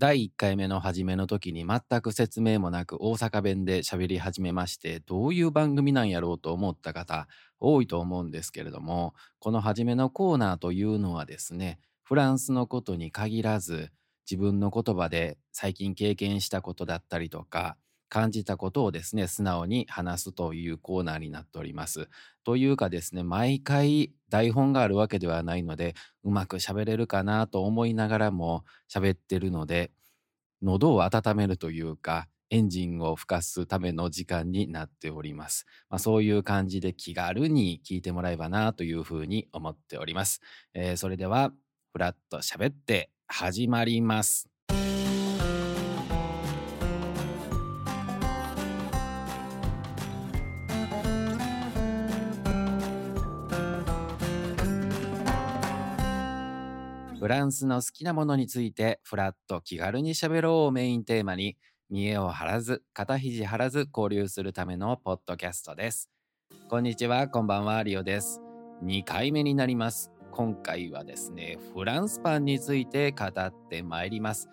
第1回目の始めの時に全く説明もなく大阪弁で喋り始めましてどういう番組なんやろうと思った方多いと思うんですけれどもこの初めのコーナーというのはですねフランスのことに限らず自分の言葉で最近経験したことだったりとか感じたことをですね素直に話すというコーナーになっております。というかですね毎回台本があるわけではないのでうまく喋れるかなと思いながらも喋ってるので喉を温めるというかエンジンを吹かすための時間になっております。まあ、そういう感じで気軽に聞いてもらえばなというふうに思っております。えー、それではフラット喋って始まります。フランスの好きなものについてフラット気軽にしゃべろうをメインテーマに見栄を張らず肩肘張らず交流するためのポッドキャストです。こんにちはこんばんはリオです。2回目になります。今回はですねフランスパンについて語ってまいります。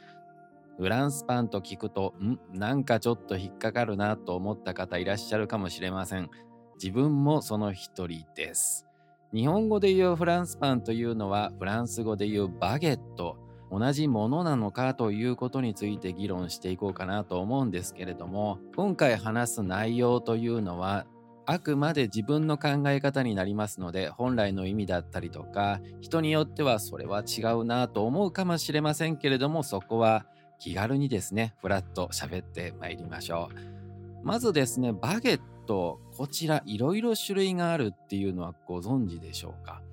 フランスパンと聞くとん？なんかちょっと引っかかるなと思った方いらっしゃるかもしれません。自分もその一人です。日本語で言うフランスパンというのはフランス語で言うバゲット同じものなのかということについて議論していこうかなと思うんですけれども今回話す内容というのはあくまで自分の考え方になりますので本来の意味だったりとか人によってはそれは違うなと思うかもしれませんけれどもそこは気軽にですねフラッと喋ってまいりましょう。まずですねバゲットトこちらいろいろ種類があるっていうのはご存知でしょうか？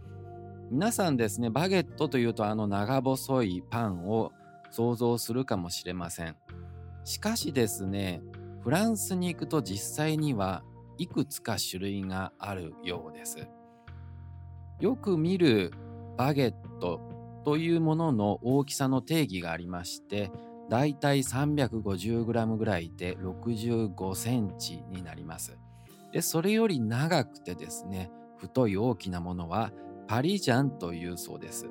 皆さんですねバゲットというとあの長細いパンを想像するかもしれません。しかしですねフランスに行くと実際にはいくつか種類があるようです。よく見るバゲットというものの大きさの定義がありましてだいたい 350g ぐらいで65センチになります。でそれより長くてですね太い大きなものはパリジャンというそうです。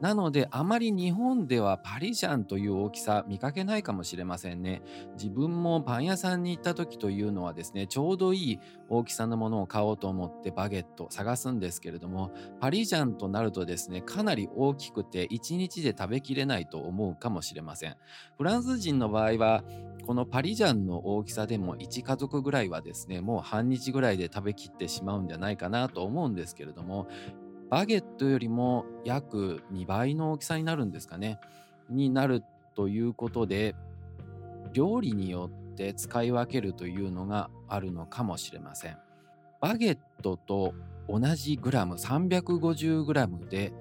なのであまり日本ではパリジャンという大きさ見かけないかもしれませんね。自分もパン屋さんに行った時というのはですねちょうどいい大きさのものを買おうと思ってバゲット探すんですけれどもパリジャンとなるとですねかなり大きくて1日で食べきれないと思うかもしれません。フランス人の場合はこのパリジャンの大きさでも1家族ぐらいはですねもう半日ぐらいで食べきってしまうんじゃないかなと思うんですけれどもバゲットよりも約2倍の大きさになるんですかね。になるということで料理によって使い分けるというのがあるのかもしれません。バゲットと同じグラム350グラムで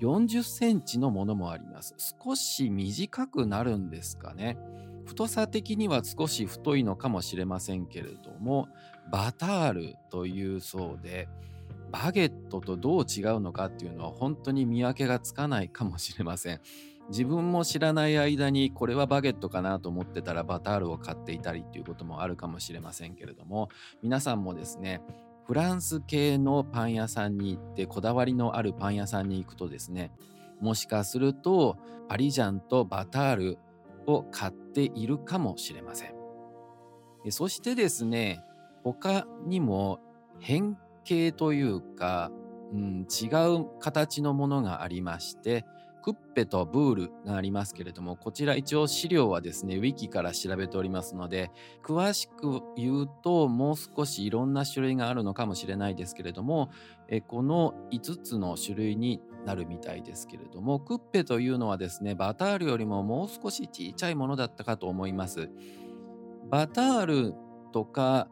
40センチのものもあります。少し短くなるんですかね。太さ的には少し太いのかもしれませんけれどもバタールというそうでバゲットとどう違うのかっていうのは本当に見分けがつかないかもしれません。自分も知らない間にこれはバゲットかなと思ってたらバタールを買っていたりっていうこともあるかもしれませんけれども皆さんもですねフランス系のパン屋さんに行ってこだわりのあるパン屋さんに行くとですねもしかするとパリジャンとバタールを買っているかもしれませんそしてですね他にも変系というか、うん、違う形のものがありましてクッペとブールがありますけれどもこちら一応資料はですねウィキから調べておりますので詳しく言うともう少しいろんな種類があるのかもしれないですけれどもえこの5つの種類になるみたいですけれどもクッペというのはですねバタールよりももう少し小さいものだったかと思います。バタールとか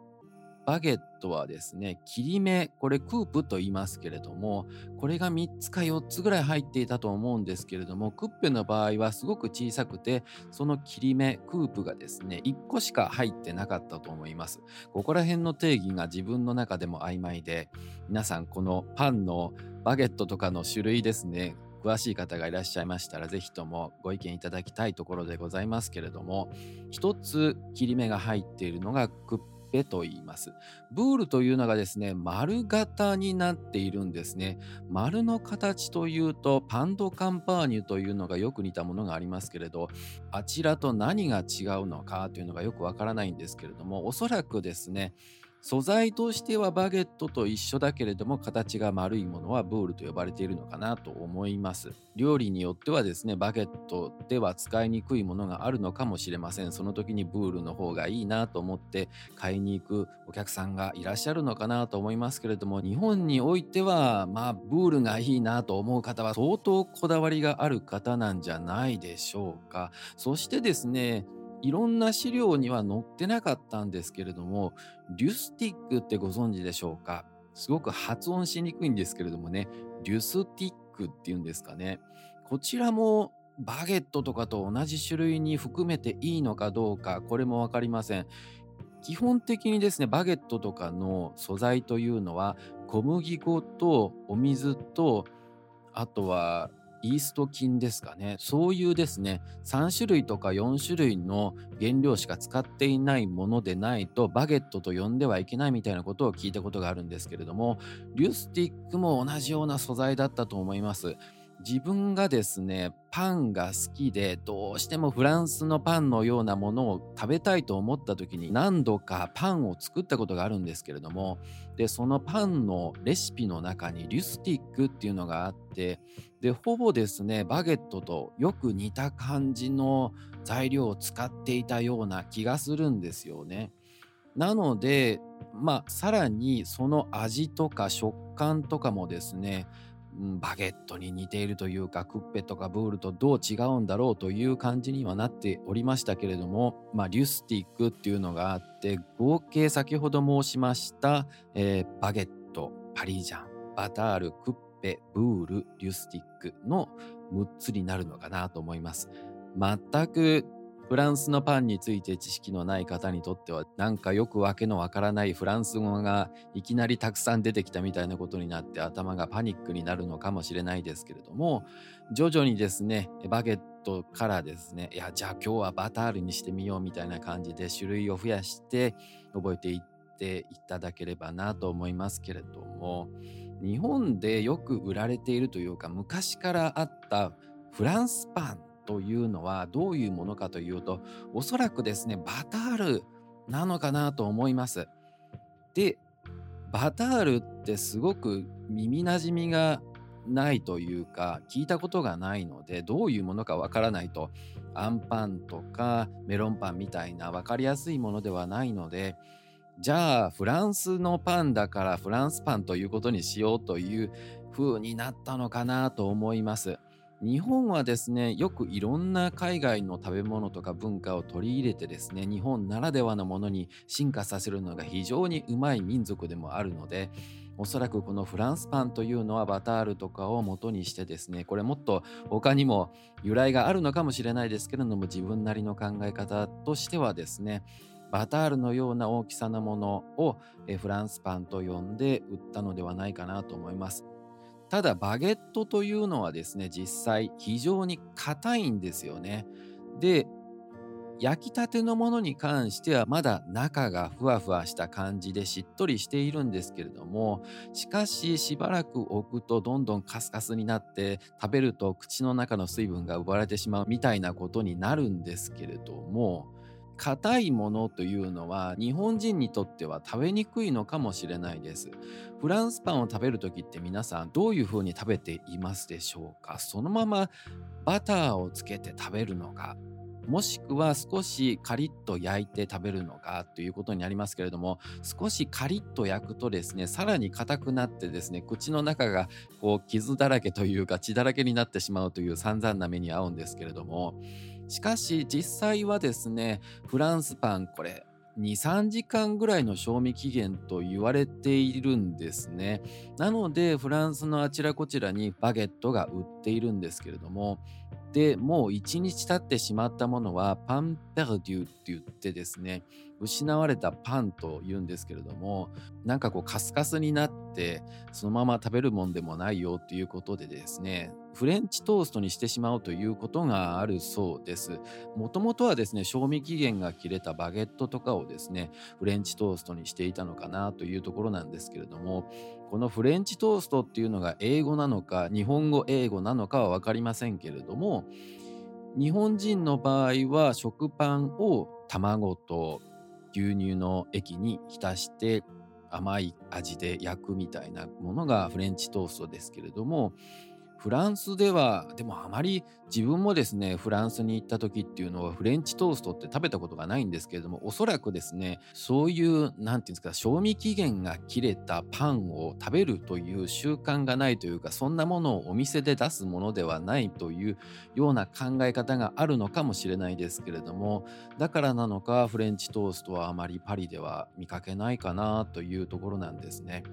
バゲットはですね、切り目、これクープと言いますけれども、これが3つか4つぐらい入っていたと思うんですけれども、クッペの場合はすごく小さくて、その切り目、クープがですね、1個しか入ってなかったと思います。ここら辺の定義が自分の中でも曖昧で、皆さんこのパンのバゲットとかの種類ですね、詳しい方がいらっしゃいましたら、ぜひともご意見いただきたいところでございますけれども、一つ切り目が入っているのがクッペと言います。ブールというのがですね、丸型になっているんですね。丸の形というと、パンドカンパーニュというのがよく似たものがありますけれど、あちらと何が違うのかというのがよくわからないんですけれども、おそらくですね、素材としてはバゲットと一緒だけれども形が丸いものはブールと呼ばれているのかなと思います。料理によってはですねバゲットでは使いにくいものがあるのかもしれません。その時にブールの方がいいなと思って買いに行くお客さんがいらっしゃるのかなと思いますけれども日本においてはまあブールがいいなと思う方は相当こだわりがある方なんじゃないでしょうか。そしてですねいろんな資料には載ってなかったんですけれども、リュスティックってご存知でしょうか？すごく発音しにくいんですけれどもね、リュスティックっていうんですかね。こちらもバゲットとかと同じ種類に含めていいのかどうか、これも分かりません。基本的にですね、バゲットとかの素材というのは、小麦粉とお水と、あとはイースト菌ですかね。そういうですね、3種類とか4種類の原料しか使っていないものでないと、バゲットと呼んではいけないみたいなことを聞いたことがあるんですけれども、リュスティックも同じような素材だったと思います。自分がですね、パンが好きで、どうしてもフランスのパンのようなものを食べたいと思った時に何度かパンを作ったことがあるんですけれども、で、そのパンのレシピの中にリュスティックっていうのがあって、で、ほぼですね、バゲットとよく似た感じの材料を使っていたような気がするんですよね。なので、まあ、さらにその味とか食感とかもですね、バゲットに似ているというかクッペとかブールとどう違うんだろうという感じにはなっておりましたけれども、まあ、リュスティックっていうのがあって合計先ほど申しました、えー、バゲットパリジャンバタールクッペブールリュスティックの6つになるのかなと思います。全くフランスのパンについて知識のない方にとってはなんかよくわけのわからないフランス語がいきなりたくさん出てきたみたいなことになって頭がパニックになるのかもしれないですけれども徐々にですねバゲットからですねいやじゃあ今日はバタールにしてみようみたいな感じで種類を増やして覚えていっていただければなと思いますけれども日本でよく売られているというか昔からあったフランスパンというのはどういうものかというとおそらくですねバタールなのかなと思います。でバタールってすごく耳なじみがないというか聞いたことがないのでどういうものかわからないとアンパンとかメロンパンみたいな分かりやすいものではないのでじゃあフランスのパンだからフランスパンということにしようという風になったのかなと思います。日本はですねよくいろんな海外の食べ物とか文化を取り入れてですね日本ならではのものに進化させるのが非常にうまい民族でもあるのでおそらくこのフランスパンというのはバタールとかを元にしてですねこれもっと他にも由来があるのかもしれないですけれども自分なりの考え方としてはですねバタールのような大きさのものをフランスパンと呼んで売ったのではないかなと思います。ただバゲットというのはですね実際非常に硬いんですよね。で焼きたてのものに関してはまだ中がふわふわした感じでしっとりしているんですけれどもしかししばらく置くとどんどんカスカスになって食べると口の中の水分が奪われてしまうみたいなことになるんですけれども硬いものというのは日本人にとっては食べにくいのかもしれないです。フランスパンを食べる時って皆さんどういう風に食べていますでしょうか？そのままバターをつけて食べるのか？もしくは少しカリッと焼いて食べるのか？ということになりますけれども少しカリッと焼くとですねさらに硬くなってですね口の中がこう傷だらけというか血だらけになってしまうという散々な目に遭うんですけれどもしかし実際はですねフランスパンこれ23時間ぐらいの賞味期限と言われているんですね。なのでフランスのあちらこちらにバゲットが売っているんですけれどもでもう1日経ってしまったものはパンペルデュって言ってですね失われたパンと言うんですけれどもなんかこうカスカスになってそのまま食べるもんでもないよということでですねフレンチトーストにしてしまうということがあるそうです。もともとはですね、賞味期限が切れたバゲットとかをですね、フレンチトーストにしていたのかなというところなんですけれども、このフレンチトーストっていうのが英語なのか、日本語英語なのかなのかは分かりませんけれども、日本人の場合は食パンを卵と牛乳の液に浸して甘い味で焼くみたいなものがフレンチトーストですけれどもフランスではでもあまり自分もですねフランスに行った時っていうのはフレンチトーストって食べたことがないんですけれどもおそらくですねそういう何て言うんですか賞味期限が切れたパンを食べるという習慣がないというかそんなものをお店で出すものではないというような考え方があるのかもしれないですけれどもだからなのかフレンチトーストはあまりパリでは見かけないかなというところなんですね。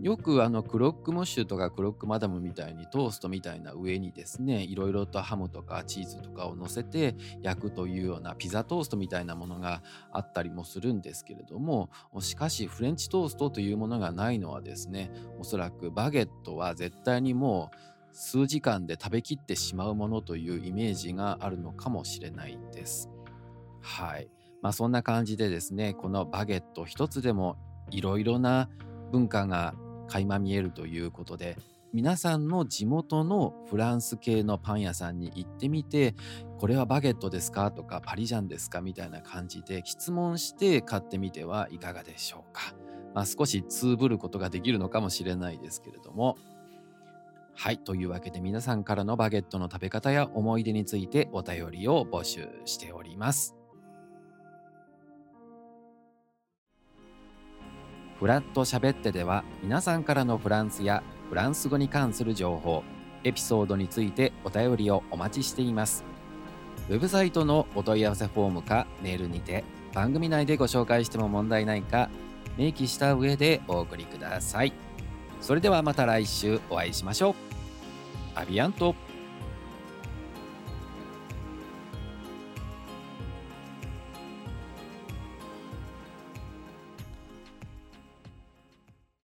よくあのクロックムッシュとかクロックマダムみたいにトーストみたいな上にですねいろいろとハムとかチーズとかを乗せて焼くというようなピザトーストみたいなものがあったりもするんですけれどもしかしフレンチトーストというものがないのはですねおそらくバゲットは絶対にもう数時間で食べきってしまうものというイメージがあるのかもしれないです。はい。まあそんな感じでですねこのバゲット一つでもいろいろな文化が垣間見えるということで皆さんの地元のフランス系のパン屋さんに行ってみてこれはバゲットですかとかパリジャンですかみたいな感じで質問して買ってみてはいかがでしょうか、まあ、少しつぶることができるのかもしれないですけれども。はいというわけで皆さんからのバゲットの食べ方や思い出についてお便りを募集しております。フラット喋ってでは皆さんからのフランスやフランス語に関する情報、エピソードについてお便りをお待ちしています。ウェブサイトのお問い合わせフォームかメールにて番組内でご紹介しても問題ないか明記した上でお送りください。それではまた来週お会いしましょう。アビアント